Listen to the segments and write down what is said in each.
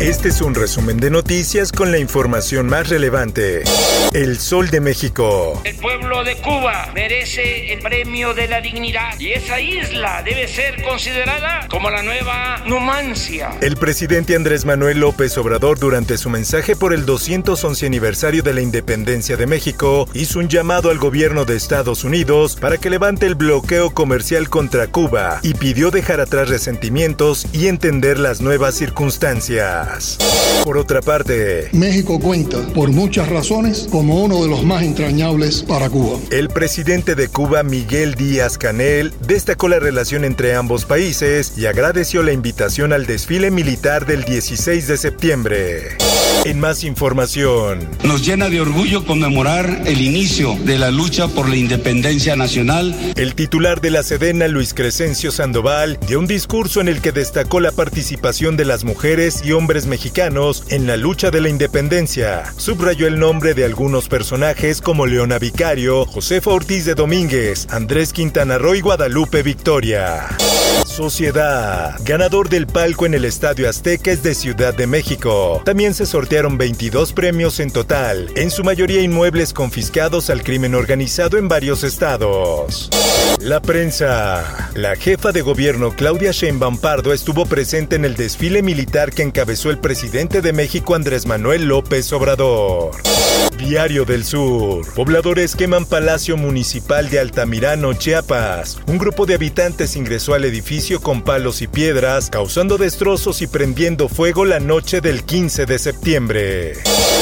Este es un resumen de noticias con la información más relevante. El Sol de México. El pueblo de Cuba merece el premio de la dignidad y esa isla debe ser considerada como la nueva Numancia. El presidente Andrés Manuel López Obrador durante su mensaje por el 211 aniversario de la independencia de México hizo un llamado al gobierno de Estados Unidos para que levante el bloqueo comercial contra Cuba y pidió dejar atrás resentimientos y entender las nuevas circunstancias. Por otra parte, México cuenta, por muchas razones, como uno de los más entrañables para Cuba. El presidente de Cuba, Miguel Díaz Canel, destacó la relación entre ambos países y agradeció la invitación al desfile militar del 16 de septiembre. En más información. Nos llena de orgullo conmemorar el inicio de la lucha por la independencia nacional. El titular de la Sedena, Luis Crescencio Sandoval, dio un discurso en el que destacó la participación de las mujeres y hombres mexicanos en la lucha de la independencia. Subrayó el nombre de algunos personajes como Leona Vicario, Josefa Ortiz de Domínguez, Andrés Quintana Roo y Guadalupe Victoria. Sociedad. Ganador del palco en el Estadio Azteca es de Ciudad de México. También se sortearon 22 premios en total, en su mayoría inmuebles confiscados al crimen organizado en varios estados. La prensa. La jefa de gobierno Claudia Sheinbaum Pardo estuvo presente en el desfile militar que encabezó el presidente de México Andrés Manuel López Obrador. Diario del Sur. Pobladores queman Palacio Municipal de Altamirano, Chiapas. Un grupo de habitantes ingresó al edificio con palos y piedras, causando destrozos y prendiendo fuego la noche del 15 de septiembre.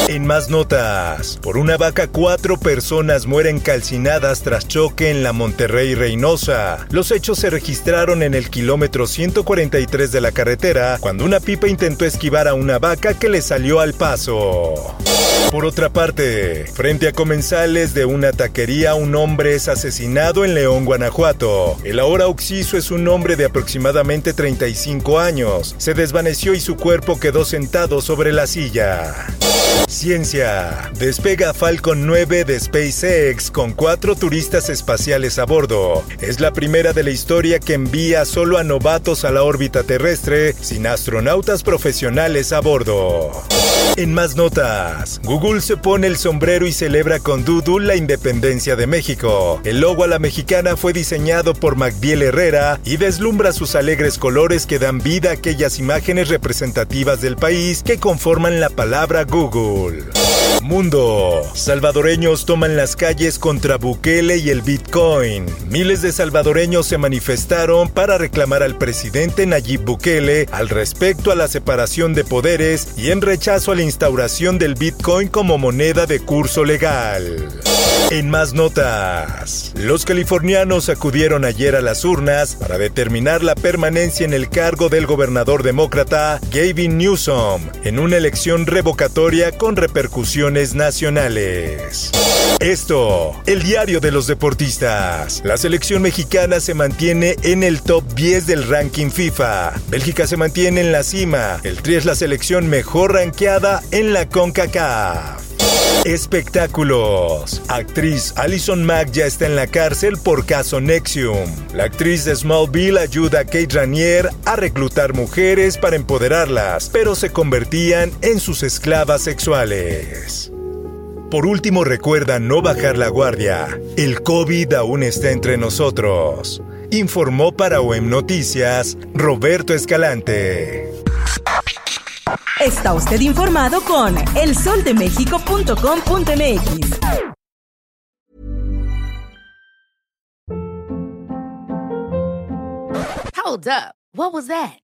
En más notas, por una vaca cuatro personas mueren calcinadas tras choque en la Monterrey Reynosa. Los hechos se registraron en el kilómetro 143 de la carretera cuando una pipa intentó esquivar a una vaca que le salió al paso. Por otra parte, frente a comensales de una taquería, un hombre es asesinado en León, Guanajuato. El ahora occiso es un hombre de aproximadamente 35 años. Se desvaneció y su cuerpo quedó sentado sobre la silla. Ciencia. Despega Falcon 9 de SpaceX con cuatro turistas espaciales a bordo. Es la primera de la historia que envía solo a novatos a la órbita terrestre sin astronautas profesionales a bordo. En más notas, Google se pone el sombrero y celebra con Doodle la independencia de México. El logo a la mexicana fue diseñado por Magdiel Herrera y deslumbra sus alegres colores que dan vida a aquellas imágenes representativas del país que conforman la palabra Google. Mundo. Salvadoreños toman las calles contra Bukele y el Bitcoin. Miles de salvadoreños se manifestaron para reclamar al presidente Nayib Bukele al respecto a la separación de poderes y en rechazo a la instauración del Bitcoin como moneda de curso legal. En más notas, los californianos acudieron ayer a las urnas para determinar la permanencia en el cargo del gobernador demócrata Gavin Newsom en una elección revocatoria con repercusiones nacionales. Esto, el diario de los deportistas. La selección mexicana se mantiene en el top 10 del ranking FIFA. Bélgica se mantiene en la cima. El Tri es la selección mejor rankeada en la CONCACAF. Espectáculos. Actriz Alison Mack ya está en la cárcel por caso Nexium. La actriz de Smallville ayuda a Kate Ranier a reclutar mujeres para empoderarlas, pero se convertían en sus esclavas sexuales. Por último, recuerda no bajar la guardia. El COVID aún está entre nosotros. Informó para OEM Noticias Roberto Escalante. Está usted informado con elsoldemexico.com.mx. Hold up. What was that?